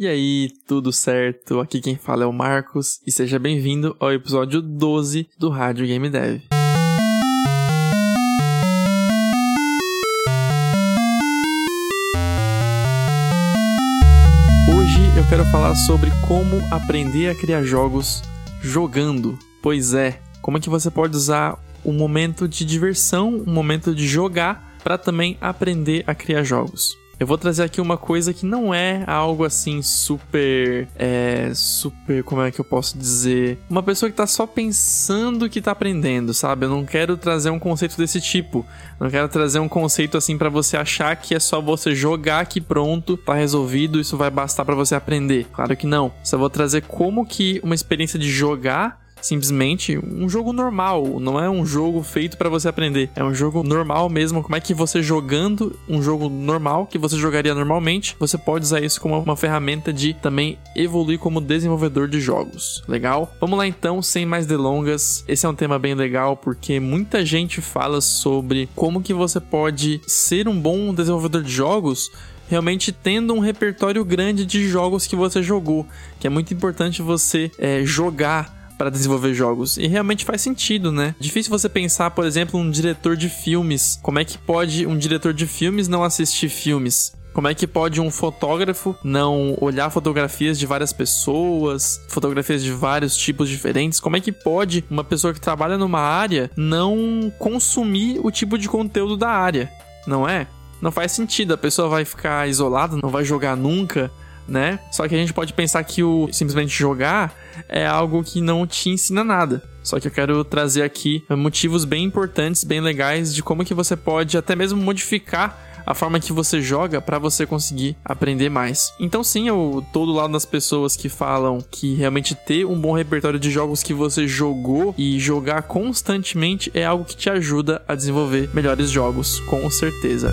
E aí, tudo certo? Aqui quem fala é o Marcos e seja bem-vindo ao episódio 12 do Rádio Game Dev. Hoje eu quero falar sobre como aprender a criar jogos jogando. Pois é, como é que você pode usar um momento de diversão, um momento de jogar para também aprender a criar jogos. Eu vou trazer aqui uma coisa que não é algo assim super. É. Super. Como é que eu posso dizer? Uma pessoa que tá só pensando que tá aprendendo, sabe? Eu não quero trazer um conceito desse tipo. Não quero trazer um conceito assim para você achar que é só você jogar que pronto, tá resolvido, isso vai bastar para você aprender. Claro que não. Só vou trazer como que uma experiência de jogar simplesmente um jogo normal, não é um jogo feito para você aprender. É um jogo normal mesmo. Como é que você jogando um jogo normal que você jogaria normalmente, você pode usar isso como uma ferramenta de também evoluir como desenvolvedor de jogos. Legal? Vamos lá então, sem mais delongas. Esse é um tema bem legal porque muita gente fala sobre como que você pode ser um bom desenvolvedor de jogos realmente tendo um repertório grande de jogos que você jogou, que é muito importante você é, jogar para desenvolver jogos. E realmente faz sentido, né? Difícil você pensar, por exemplo, um diretor de filmes. Como é que pode um diretor de filmes não assistir filmes? Como é que pode um fotógrafo não olhar fotografias de várias pessoas, fotografias de vários tipos diferentes? Como é que pode uma pessoa que trabalha numa área não consumir o tipo de conteúdo da área? Não é? Não faz sentido, a pessoa vai ficar isolada, não vai jogar nunca, né? Só que a gente pode pensar que o simplesmente jogar é algo que não te ensina nada. Só que eu quero trazer aqui motivos bem importantes, bem legais de como que você pode até mesmo modificar a forma que você joga para você conseguir aprender mais. Então sim, eu tô do lado das pessoas que falam que realmente ter um bom repertório de jogos que você jogou e jogar constantemente é algo que te ajuda a desenvolver melhores jogos, com certeza.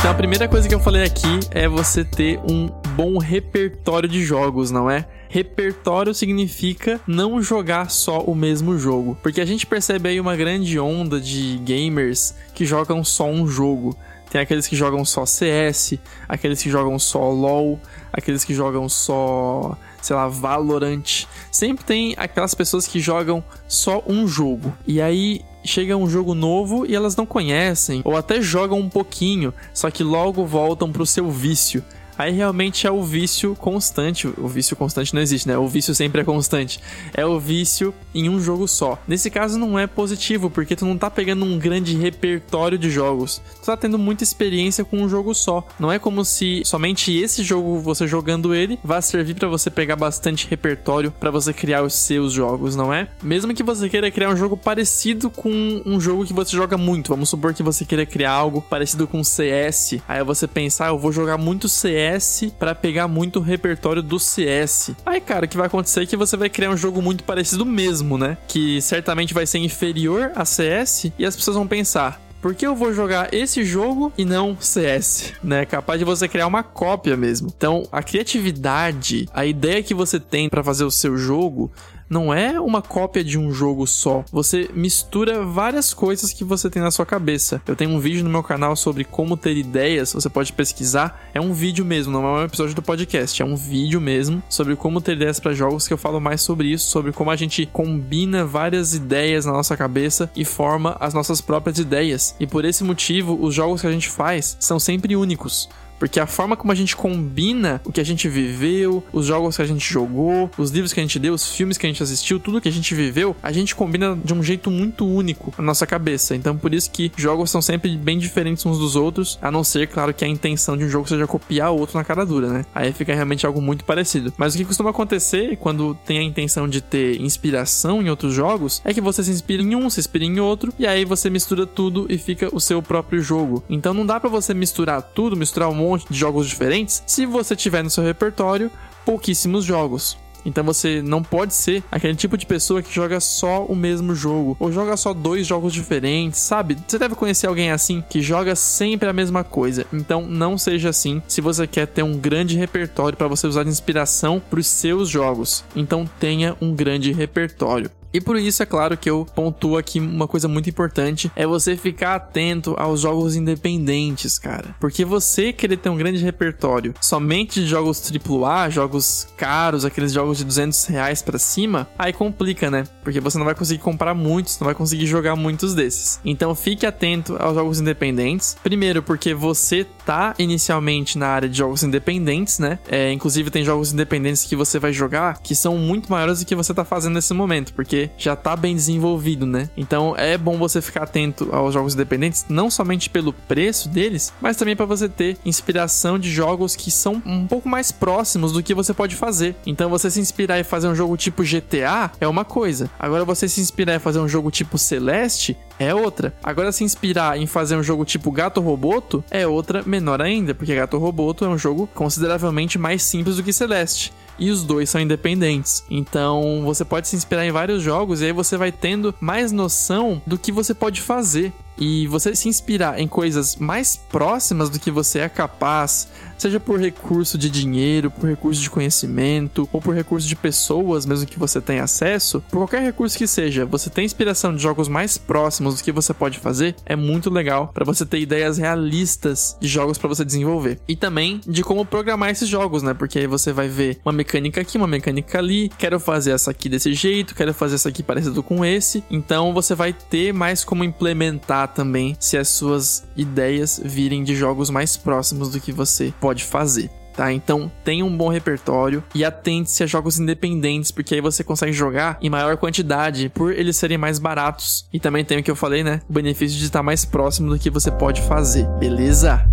Então a primeira coisa que eu falei aqui é você ter um bom repertório de jogos, não é? Repertório significa não jogar só o mesmo jogo, porque a gente percebe aí uma grande onda de gamers que jogam só um jogo. Tem aqueles que jogam só CS, aqueles que jogam só LoL, aqueles que jogam só, sei lá, Valorant. Sempre tem aquelas pessoas que jogam só um jogo. E aí chega um jogo novo e elas não conhecem, ou até jogam um pouquinho, só que logo voltam pro seu vício. Aí realmente é o vício constante. O vício constante não existe, né? O vício sempre é constante. É o vício em um jogo só. Nesse caso não é positivo, porque tu não tá pegando um grande repertório de jogos. Tu tá tendo muita experiência com um jogo só. Não é como se somente esse jogo, você jogando ele, vá servir para você pegar bastante repertório para você criar os seus jogos, não é? Mesmo que você queira criar um jogo parecido com um jogo que você joga muito. Vamos supor que você queira criar algo parecido com CS. Aí você pensar, ah, eu vou jogar muito CS para pegar muito repertório do CS. Aí, cara, o que vai acontecer é que você vai criar um jogo muito parecido mesmo, né? Que certamente vai ser inferior a CS e as pessoas vão pensar: por que eu vou jogar esse jogo e não CS, né? Capaz de você criar uma cópia mesmo. Então, a criatividade, a ideia que você tem para fazer o seu jogo não é uma cópia de um jogo só. Você mistura várias coisas que você tem na sua cabeça. Eu tenho um vídeo no meu canal sobre como ter ideias, você pode pesquisar. É um vídeo mesmo, não é um episódio do podcast, é um vídeo mesmo sobre como ter ideias para jogos que eu falo mais sobre isso, sobre como a gente combina várias ideias na nossa cabeça e forma as nossas próprias ideias. E por esse motivo, os jogos que a gente faz são sempre únicos. Porque a forma como a gente combina o que a gente viveu, os jogos que a gente jogou, os livros que a gente deu, os filmes que a gente assistiu, tudo que a gente viveu, a gente combina de um jeito muito único na nossa cabeça. Então por isso que jogos são sempre bem diferentes uns dos outros, a não ser, claro, que a intenção de um jogo seja copiar o outro na cara dura, né? Aí fica realmente algo muito parecido. Mas o que costuma acontecer quando tem a intenção de ter inspiração em outros jogos é que você se inspira em um, se inspira em outro, e aí você mistura tudo e fica o seu próprio jogo. Então não dá para você misturar tudo, misturar um monte monte de jogos diferentes se você tiver no seu repertório pouquíssimos jogos. Então você não pode ser aquele tipo de pessoa que joga só o mesmo jogo ou joga só dois jogos diferentes, sabe? Você deve conhecer alguém assim que joga sempre a mesma coisa. Então não seja assim se você quer ter um grande repertório para você usar de inspiração para os seus jogos. Então tenha um grande repertório. E por isso é claro que eu pontuo aqui uma coisa muito importante, é você ficar atento aos jogos independentes, cara. Porque você querer ter um grande repertório somente de jogos AAA, jogos caros, aqueles jogos de 200 reais pra cima, aí complica, né? Porque você não vai conseguir comprar muitos, não vai conseguir jogar muitos desses. Então fique atento aos jogos independentes. Primeiro, porque você tá inicialmente na área de jogos independentes, né? É, inclusive tem jogos independentes que você vai jogar que são muito maiores do que você tá fazendo nesse momento, porque já tá bem desenvolvido, né? Então é bom você ficar atento aos jogos independentes, não somente pelo preço deles, mas também para você ter inspiração de jogos que são um pouco mais próximos do que você pode fazer. Então você se inspirar e fazer um jogo tipo GTA é uma coisa. Agora você se inspirar e fazer um jogo tipo Celeste é outra. Agora se inspirar em fazer um jogo tipo Gato Roboto é outra menor ainda, porque Gato Roboto é um jogo consideravelmente mais simples do que Celeste e os dois são independentes. Então você pode se inspirar em vários jogos e aí você vai tendo mais noção do que você pode fazer. E você se inspirar em coisas mais próximas do que você é capaz, seja por recurso de dinheiro, por recurso de conhecimento, ou por recurso de pessoas, mesmo que você tenha acesso, por qualquer recurso que seja, você tem inspiração de jogos mais próximos do que você pode fazer, é muito legal para você ter ideias realistas de jogos para você desenvolver. E também de como programar esses jogos, né? Porque aí você vai ver uma mecânica aqui, uma mecânica ali, quero fazer essa aqui desse jeito, quero fazer essa aqui parecido com esse. Então você vai ter mais como implementar também se as suas ideias virem de jogos mais próximos do que você pode fazer. Tá? Então tenha um bom repertório e atente-se a jogos independentes, porque aí você consegue jogar em maior quantidade por eles serem mais baratos. E também tem o que eu falei, né? O benefício de estar mais próximo do que você pode fazer, beleza?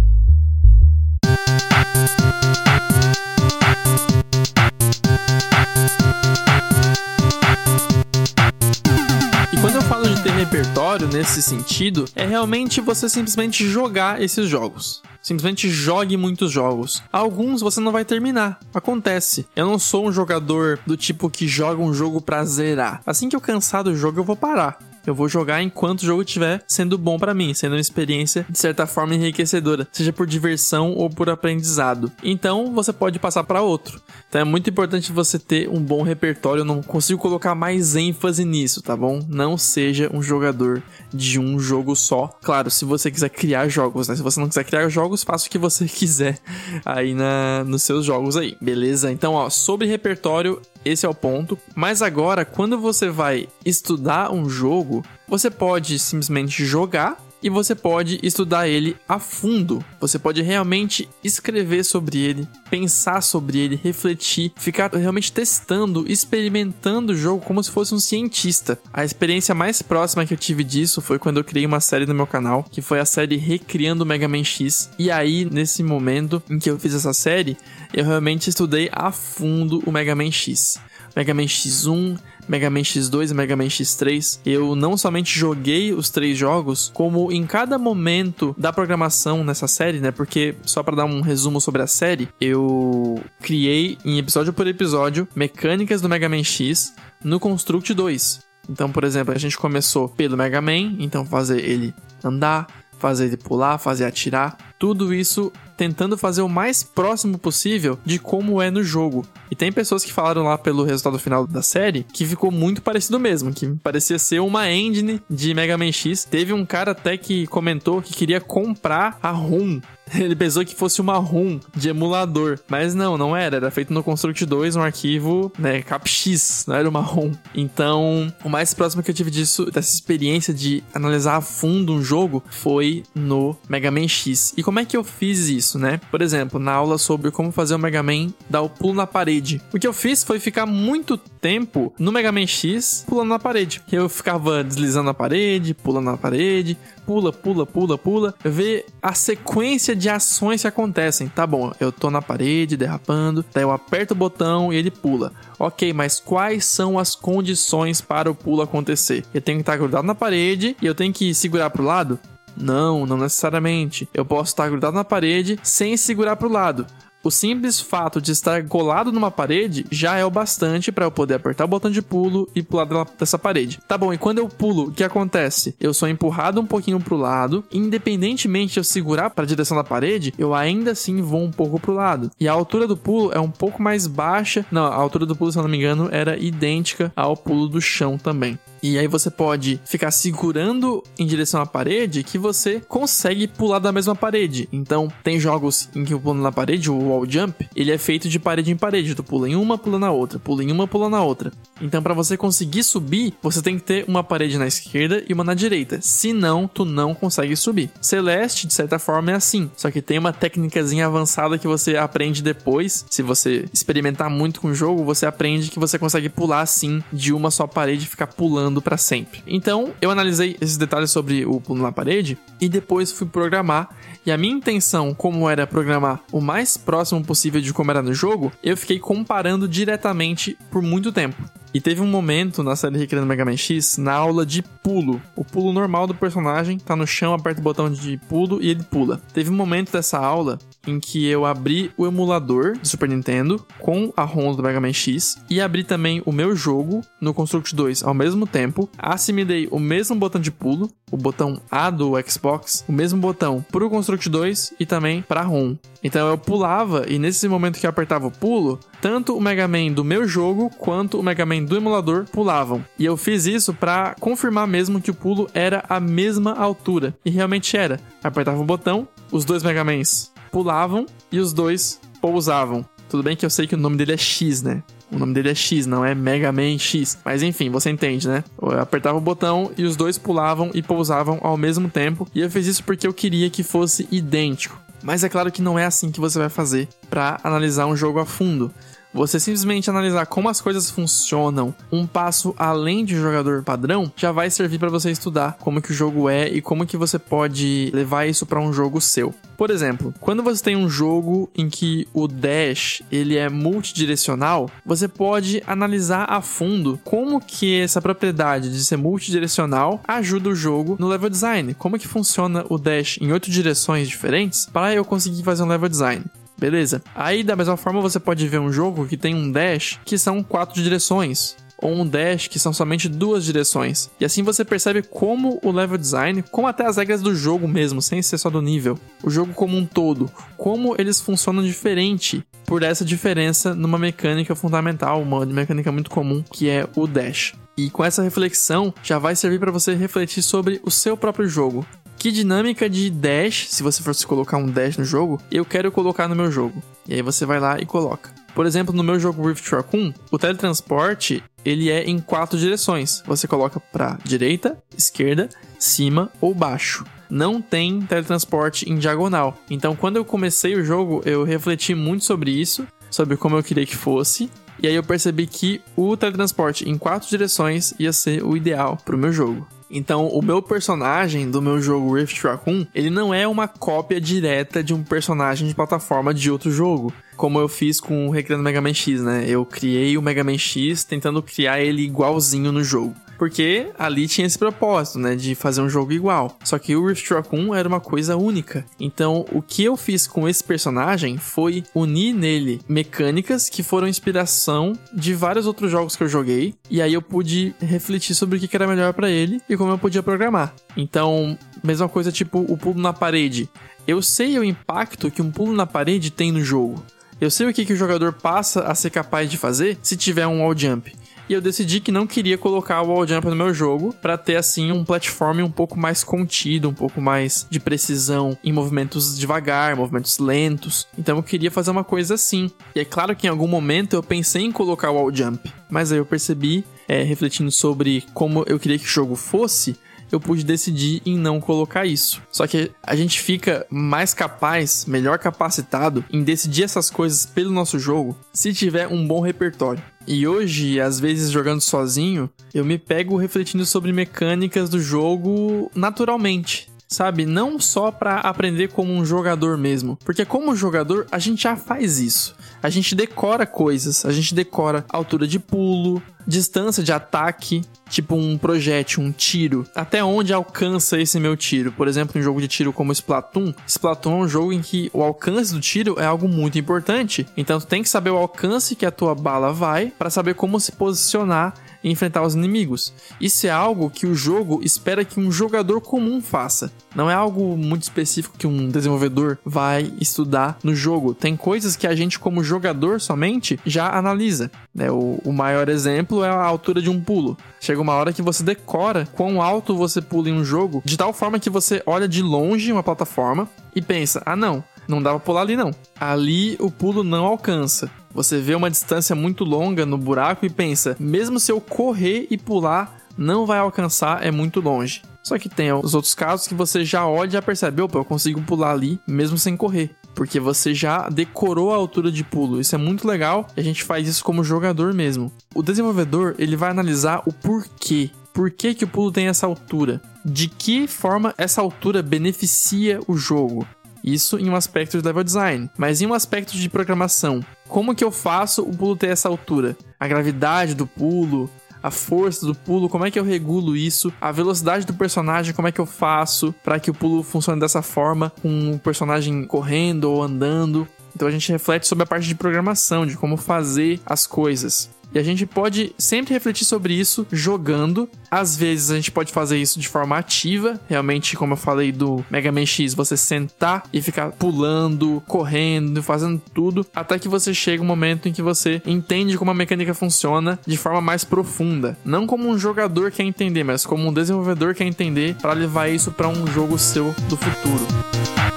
Nesse sentido, é realmente você simplesmente jogar esses jogos. Simplesmente jogue muitos jogos. Alguns você não vai terminar. Acontece. Eu não sou um jogador do tipo que joga um jogo pra zerar. Assim que eu cansar do jogo, eu vou parar. Eu vou jogar enquanto o jogo estiver sendo bom para mim, sendo uma experiência de certa forma enriquecedora, seja por diversão ou por aprendizado. Então você pode passar para outro. Então é muito importante você ter um bom repertório. Eu não consigo colocar mais ênfase nisso, tá bom? Não seja um jogador de um jogo só. Claro, se você quiser criar jogos, né? Se você não quiser criar jogos, faça o que você quiser aí na, nos seus jogos aí, beleza? Então, ó, sobre repertório, esse é o ponto. Mas agora, quando você vai estudar um jogo, você pode simplesmente jogar e você pode estudar ele a fundo. Você pode realmente escrever sobre ele, pensar sobre ele, refletir, ficar realmente testando, experimentando o jogo como se fosse um cientista. A experiência mais próxima que eu tive disso foi quando eu criei uma série no meu canal, que foi a série Recriando Mega Man X. E aí, nesse momento em que eu fiz essa série, eu realmente estudei a fundo o Mega Man X. Mega Man X1, Mega Man X2 e Mega Man X3, eu não somente joguei os três jogos, como em cada momento da programação nessa série, né? Porque, só para dar um resumo sobre a série, eu criei em episódio por episódio mecânicas do Mega Man X no Construct 2. Então, por exemplo, a gente começou pelo Mega Man, então fazer ele andar, fazer ele pular, fazer atirar, tudo isso tentando fazer o mais próximo possível de como é no jogo. E tem pessoas que falaram lá pelo resultado final da série que ficou muito parecido mesmo, que parecia ser uma engine de Mega Man X. Teve um cara até que comentou que queria comprar a ROM ele pensou que fosse uma ROM de emulador, mas não, não era. Era feito no Construct 2, um arquivo, né, CapX, não era uma ROM. Então, o mais próximo que eu tive disso, dessa experiência de analisar a fundo um jogo, foi no Mega Man X. E como é que eu fiz isso, né? Por exemplo, na aula sobre como fazer o Mega Man dar o pulo na parede. O que eu fiz foi ficar muito tempo no Mega Man X pulando na parede. Eu ficava deslizando na parede, pulando na parede, pula, pula, pula, pula, ver a sequência de ações que acontecem. Tá bom, eu tô na parede derrapando, daí eu aperto o botão e ele pula. Ok, mas quais são as condições para o pulo acontecer? Eu tenho que estar grudado na parede e eu tenho que segurar pro lado? Não, não necessariamente. Eu posso estar grudado na parede sem segurar pro lado. O simples fato de estar colado numa parede já é o bastante para eu poder apertar o botão de pulo e pular dessa parede. Tá bom, e quando eu pulo, o que acontece? Eu sou empurrado um pouquinho pro lado, independentemente de eu segurar para a direção da parede, eu ainda assim vou um pouco pro lado. E a altura do pulo é um pouco mais baixa. Não, a altura do pulo, se eu não me engano, era idêntica ao pulo do chão também. E aí você pode ficar segurando em direção à parede que você consegue pular da mesma parede. Então, tem jogos em que o pulo na parede, o wall jump, ele é feito de parede em parede. Tu pula em uma, pula na outra, pula em uma, pula na outra. Então, para você conseguir subir, você tem que ter uma parede na esquerda e uma na direita. Senão, tu não consegue subir. Celeste, de certa forma, é assim. Só que tem uma técnicazinha avançada que você aprende depois. Se você experimentar muito com o jogo, você aprende que você consegue pular assim de uma só parede e ficar pulando pulando para sempre. Então, eu analisei esses detalhes sobre o pulo na parede e depois fui programar. E a minha intenção, como era programar o mais próximo possível de como era no jogo, eu fiquei comparando diretamente por muito tempo. E teve um momento na série Recriando Mega Man X, na aula de pulo. O pulo normal do personagem tá no chão, aperta o botão de pulo e ele pula. Teve um momento dessa aula em que eu abri o emulador de Super Nintendo com a ROM do Mega Man X e abri também o meu jogo no Construct 2 ao mesmo tempo, assimilei o mesmo botão de pulo, o botão A do Xbox, o mesmo botão pro Construct 2 e também pra ROM. Então eu pulava e nesse momento que eu apertava o pulo, tanto o Mega Man do meu jogo quanto o Mega Man do emulador pulavam. E eu fiz isso para confirmar mesmo que o pulo era a mesma altura. E realmente era. Apertava o botão, os dois Mega Mans pulavam e os dois pousavam. Tudo bem que eu sei que o nome dele é X, né? O nome dele é X, não é Mega Man X. Mas enfim, você entende, né? Eu apertava o botão e os dois pulavam e pousavam ao mesmo tempo. E eu fiz isso porque eu queria que fosse idêntico. Mas é claro que não é assim que você vai fazer para analisar um jogo a fundo. Você simplesmente analisar como as coisas funcionam um passo além de jogador padrão já vai servir para você estudar como que o jogo é e como que você pode levar isso para um jogo seu. Por exemplo, quando você tem um jogo em que o dash ele é multidirecional, você pode analisar a fundo como que essa propriedade de ser multidirecional ajuda o jogo no level design. Como que funciona o dash em oito direções diferentes para eu conseguir fazer um level design. Beleza. Aí, da mesma forma, você pode ver um jogo que tem um dash que são quatro direções ou um dash que são somente duas direções. E assim você percebe como o level design, como até as regras do jogo mesmo, sem ser só do nível, o jogo como um todo, como eles funcionam diferente por essa diferença numa mecânica fundamental, uma mecânica muito comum que é o dash. E com essa reflexão já vai servir para você refletir sobre o seu próprio jogo que dinâmica de dash, se você fosse colocar um dash no jogo, eu quero colocar no meu jogo. E aí você vai lá e coloca. Por exemplo, no meu jogo Rift Raccoon, o teletransporte ele é em quatro direções. Você coloca para direita, esquerda, cima ou baixo. Não tem teletransporte em diagonal. Então, quando eu comecei o jogo, eu refleti muito sobre isso, sobre como eu queria que fosse. E aí eu percebi que o teletransporte em quatro direções ia ser o ideal para o meu jogo. Então, o meu personagem do meu jogo Rift Raccoon, ele não é uma cópia direta de um personagem de plataforma de outro jogo como eu fiz com o Recriando Mega Man X, né? Eu criei o Mega Man X tentando criar ele igualzinho no jogo. Porque ali tinha esse propósito, né? De fazer um jogo igual. Só que o Rift Raccoon era uma coisa única. Então, o que eu fiz com esse personagem foi unir nele mecânicas que foram inspiração de vários outros jogos que eu joguei. E aí eu pude refletir sobre o que era melhor para ele e como eu podia programar. Então, mesma coisa tipo o pulo na parede. Eu sei o impacto que um pulo na parede tem no jogo. Eu sei o que, que o jogador passa a ser capaz de fazer se tiver um wall jump. E eu decidi que não queria colocar o wall jump no meu jogo para ter assim um platform um pouco mais contido, um pouco mais de precisão em movimentos devagar, movimentos lentos. Então eu queria fazer uma coisa assim. E é claro que em algum momento eu pensei em colocar o wall jump, mas aí eu percebi, é, refletindo sobre como eu queria que o jogo fosse, eu pude decidir em não colocar isso. Só que a gente fica mais capaz, melhor capacitado em decidir essas coisas pelo nosso jogo se tiver um bom repertório. E hoje, às vezes jogando sozinho, eu me pego refletindo sobre mecânicas do jogo naturalmente. Sabe? Não só para aprender como um jogador mesmo, porque como jogador a gente já faz isso. A gente decora coisas, a gente decora altura de pulo, distância de ataque, tipo um projétil, um tiro, até onde alcança esse meu tiro. Por exemplo, um jogo de tiro como Splatoon, Splatoon é um jogo em que o alcance do tiro é algo muito importante. Então tu tem que saber o alcance que a tua bala vai para saber como se posicionar enfrentar os inimigos. Isso é algo que o jogo espera que um jogador comum faça. Não é algo muito específico que um desenvolvedor vai estudar no jogo. Tem coisas que a gente, como jogador somente, já analisa. Né? O, o maior exemplo é a altura de um pulo. Chega uma hora que você decora quão alto você pula em um jogo, de tal forma que você olha de longe uma plataforma e pensa: ah, não, não dá pra pular ali não. Ali o pulo não alcança. Você vê uma distância muito longa no buraco e pensa: mesmo se eu correr e pular, não vai alcançar, é muito longe. Só que tem os outros casos que você já olha e já percebe: opa, eu consigo pular ali mesmo sem correr. Porque você já decorou a altura de pulo. Isso é muito legal. A gente faz isso como jogador mesmo. O desenvolvedor ele vai analisar o porquê. Por que, que o pulo tem essa altura? De que forma essa altura beneficia o jogo? Isso em um aspecto de level design, mas em um aspecto de programação. Como que eu faço o pulo ter essa altura? A gravidade do pulo, a força do pulo, como é que eu regulo isso, a velocidade do personagem, como é que eu faço para que o pulo funcione dessa forma, com o personagem correndo ou andando. Então a gente reflete sobre a parte de programação, de como fazer as coisas. E a gente pode sempre refletir sobre isso jogando. Às vezes a gente pode fazer isso de forma ativa, realmente, como eu falei do Mega Man X, você sentar e ficar pulando, correndo, fazendo tudo, até que você chega um momento em que você entende como a mecânica funciona de forma mais profunda. Não como um jogador quer entender, mas como um desenvolvedor quer entender para levar isso para um jogo seu do futuro.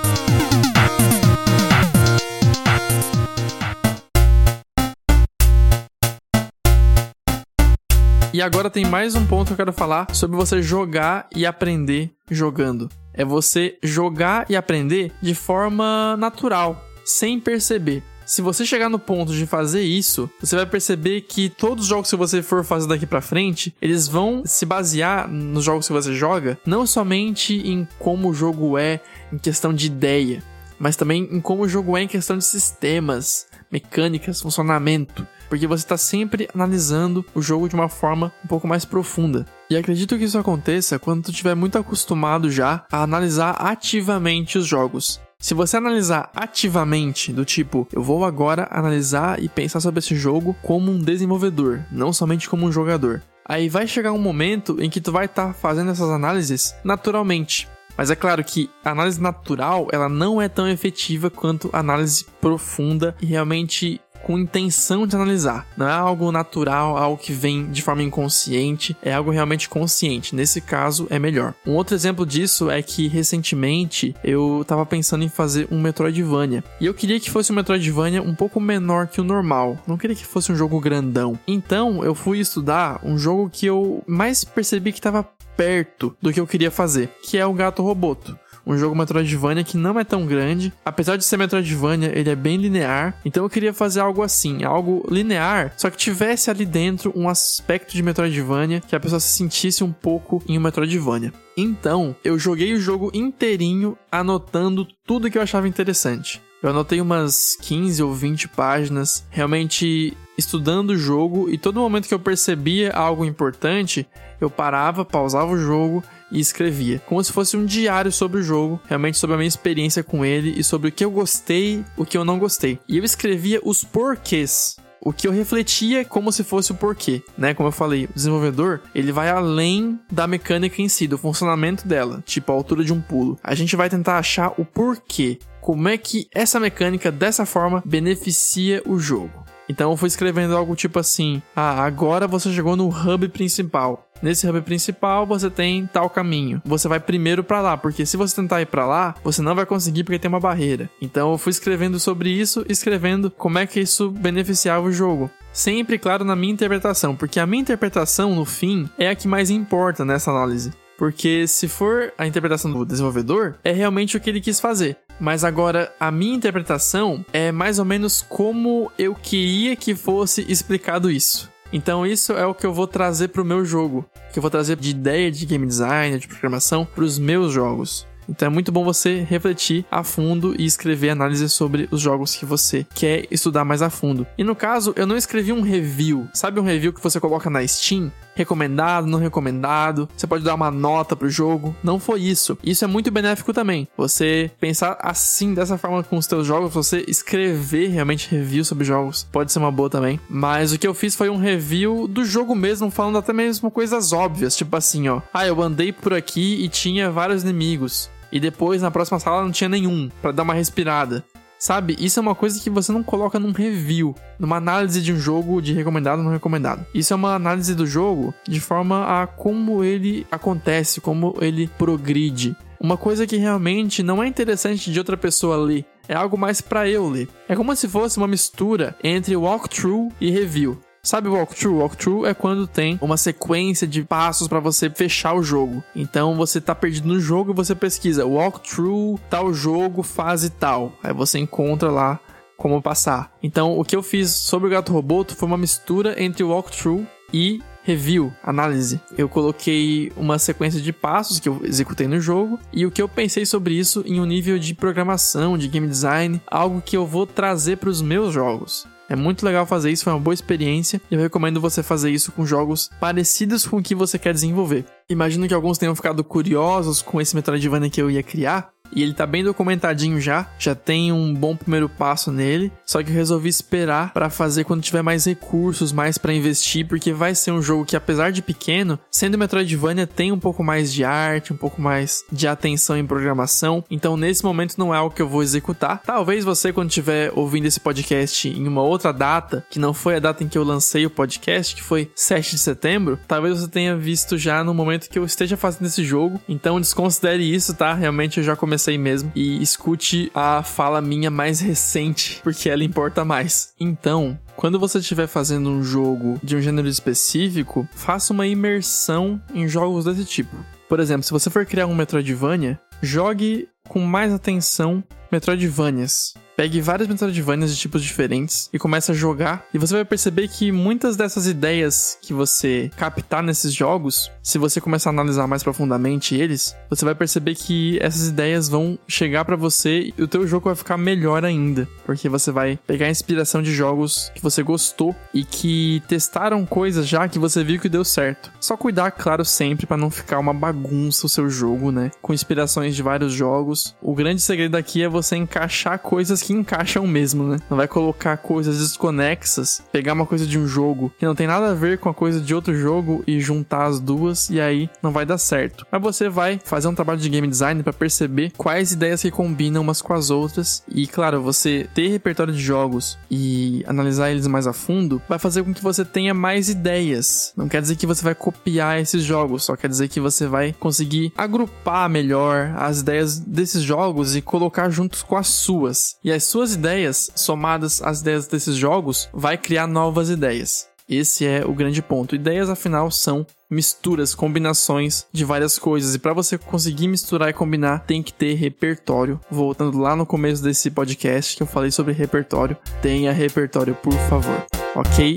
E agora tem mais um ponto que eu quero falar sobre você jogar e aprender jogando. É você jogar e aprender de forma natural, sem perceber. Se você chegar no ponto de fazer isso, você vai perceber que todos os jogos que você for fazer daqui para frente, eles vão se basear nos jogos que você joga, não somente em como o jogo é em questão de ideia, mas também em como o jogo é em questão de sistemas, mecânicas, funcionamento porque você está sempre analisando o jogo de uma forma um pouco mais profunda. E acredito que isso aconteça quando tu estiver muito acostumado já a analisar ativamente os jogos. Se você analisar ativamente, do tipo, eu vou agora analisar e pensar sobre esse jogo como um desenvolvedor, não somente como um jogador. Aí vai chegar um momento em que tu vai estar tá fazendo essas análises naturalmente. Mas é claro que a análise natural, ela não é tão efetiva quanto a análise profunda e realmente com intenção de analisar. Não é algo natural, algo que vem de forma inconsciente, é algo realmente consciente. Nesse caso, é melhor. Um outro exemplo disso é que recentemente eu tava pensando em fazer um Metroidvania. E eu queria que fosse um Metroidvania um pouco menor que o normal. Não queria que fosse um jogo grandão. Então eu fui estudar um jogo que eu mais percebi que estava perto do que eu queria fazer, que é o Gato Roboto um jogo Metroidvania que não é tão grande. Apesar de ser Metroidvania, ele é bem linear. Então eu queria fazer algo assim, algo linear, só que tivesse ali dentro um aspecto de Metroidvania que a pessoa se sentisse um pouco em um Metroidvania. Então, eu joguei o jogo inteirinho anotando tudo que eu achava interessante. Eu anotei umas 15 ou 20 páginas, realmente estudando o jogo, e todo momento que eu percebia algo importante, eu parava, pausava o jogo e escrevia, como se fosse um diário sobre o jogo, realmente sobre a minha experiência com ele e sobre o que eu gostei, o que eu não gostei. E eu escrevia os porquês o que eu refletia como se fosse o porquê, né? Como eu falei, o desenvolvedor, ele vai além da mecânica em si, do funcionamento dela, tipo a altura de um pulo. A gente vai tentar achar o porquê. Como é que essa mecânica dessa forma beneficia o jogo? Então eu fui escrevendo algo tipo assim: "Ah, agora você chegou no hub principal. Nesse hub principal você tem tal caminho. Você vai primeiro para lá, porque se você tentar ir para lá, você não vai conseguir porque tem uma barreira. Então eu fui escrevendo sobre isso, escrevendo como é que isso beneficiava o jogo. Sempre, claro, na minha interpretação, porque a minha interpretação, no fim, é a que mais importa nessa análise. Porque se for a interpretação do desenvolvedor, é realmente o que ele quis fazer. Mas agora, a minha interpretação é mais ou menos como eu queria que fosse explicado isso. Então isso é o que eu vou trazer para o meu jogo, que eu vou trazer de ideia de game design, de programação para os meus jogos. Então é muito bom você refletir a fundo e escrever análise sobre os jogos que você quer estudar mais a fundo. E no caso, eu não escrevi um review. Sabe um review que você coloca na Steam? Recomendado, não recomendado, você pode dar uma nota pro jogo. Não foi isso. Isso é muito benéfico também. Você pensar assim, dessa forma com os seus jogos, você escrever realmente review sobre jogos, pode ser uma boa também. Mas o que eu fiz foi um review do jogo mesmo, falando até mesmo coisas óbvias, tipo assim, ó. Ah, eu andei por aqui e tinha vários inimigos. E depois na próxima sala não tinha nenhum, para dar uma respirada. Sabe? Isso é uma coisa que você não coloca num review, numa análise de um jogo de recomendado ou não recomendado. Isso é uma análise do jogo de forma a como ele acontece, como ele progride. Uma coisa que realmente não é interessante de outra pessoa ler. É algo mais para eu ler. É como se fosse uma mistura entre walkthrough e review. Sabe walkthrough? Walkthrough é quando tem uma sequência de passos para você fechar o jogo. Então você tá perdido no jogo e você pesquisa walkthrough tal jogo, fase tal. Aí você encontra lá como passar. Então o que eu fiz sobre o Gato Roboto foi uma mistura entre walkthrough e review, análise. Eu coloquei uma sequência de passos que eu executei no jogo e o que eu pensei sobre isso em um nível de programação, de game design, algo que eu vou trazer para os meus jogos. É muito legal fazer isso, foi uma boa experiência e eu recomendo você fazer isso com jogos parecidos com o que você quer desenvolver. Imagino que alguns tenham ficado curiosos com esse Metroidvania que eu ia criar, e ele tá bem documentadinho já, já tem um bom primeiro passo nele. Só que eu resolvi esperar para fazer quando tiver mais recursos, mais para investir, porque vai ser um jogo que apesar de pequeno, sendo Metroidvania tem um pouco mais de arte, um pouco mais de atenção em programação. Então nesse momento não é algo que eu vou executar. Talvez você quando estiver ouvindo esse podcast em uma outra data, que não foi a data em que eu lancei o podcast, que foi 7 de setembro, talvez você tenha visto já no momento que eu esteja fazendo esse jogo. Então desconsidere isso, tá? Realmente eu já comecei aí mesmo e escute a fala minha mais recente, porque ela importa mais. Então, quando você estiver fazendo um jogo de um gênero específico, faça uma imersão em jogos desse tipo. Por exemplo, se você for criar um Metroidvania, jogue com mais atenção Metroidvanias. Pegue várias Metroidvanias de tipos diferentes e comece a jogar, e você vai perceber que muitas dessas ideias que você captar nesses jogos, se você começar a analisar mais profundamente eles, você vai perceber que essas ideias vão chegar para você e o teu jogo vai ficar melhor ainda, porque você vai pegar a inspiração de jogos que você gostou e que testaram coisas já que você viu que deu certo. Só cuidar, claro, sempre para não ficar uma bagunça o seu jogo, né? Com inspirações de vários jogos. O grande segredo aqui é você encaixar coisas que que encaixam mesmo, né? Não vai colocar coisas desconexas, pegar uma coisa de um jogo que não tem nada a ver com a coisa de outro jogo e juntar as duas e aí não vai dar certo. Mas você vai fazer um trabalho de game design para perceber quais ideias que combinam umas com as outras e, claro, você ter repertório de jogos e analisar eles mais a fundo vai fazer com que você tenha mais ideias. Não quer dizer que você vai copiar esses jogos, só quer dizer que você vai conseguir agrupar melhor as ideias desses jogos e colocar juntos com as suas. E as suas ideias, somadas às ideias desses jogos, vai criar novas ideias. Esse é o grande ponto. Ideias, afinal, são misturas, combinações de várias coisas. E para você conseguir misturar e combinar, tem que ter repertório. Voltando lá no começo desse podcast que eu falei sobre repertório, tenha repertório, por favor. Ok?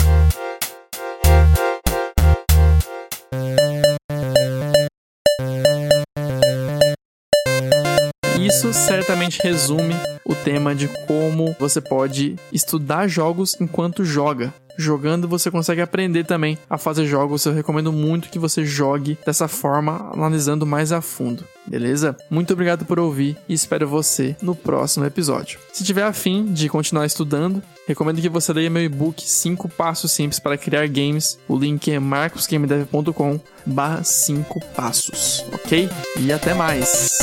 Isso certamente resume o tema de como você pode estudar jogos enquanto joga. Jogando você consegue aprender também a fazer jogos. Eu recomendo muito que você jogue dessa forma, analisando mais a fundo. Beleza? Muito obrigado por ouvir e espero você no próximo episódio. Se tiver afim de continuar estudando, recomendo que você leia meu e-book 5 passos simples para criar games. O link é marcosgamedev.com barra 5 passos, ok? E até mais!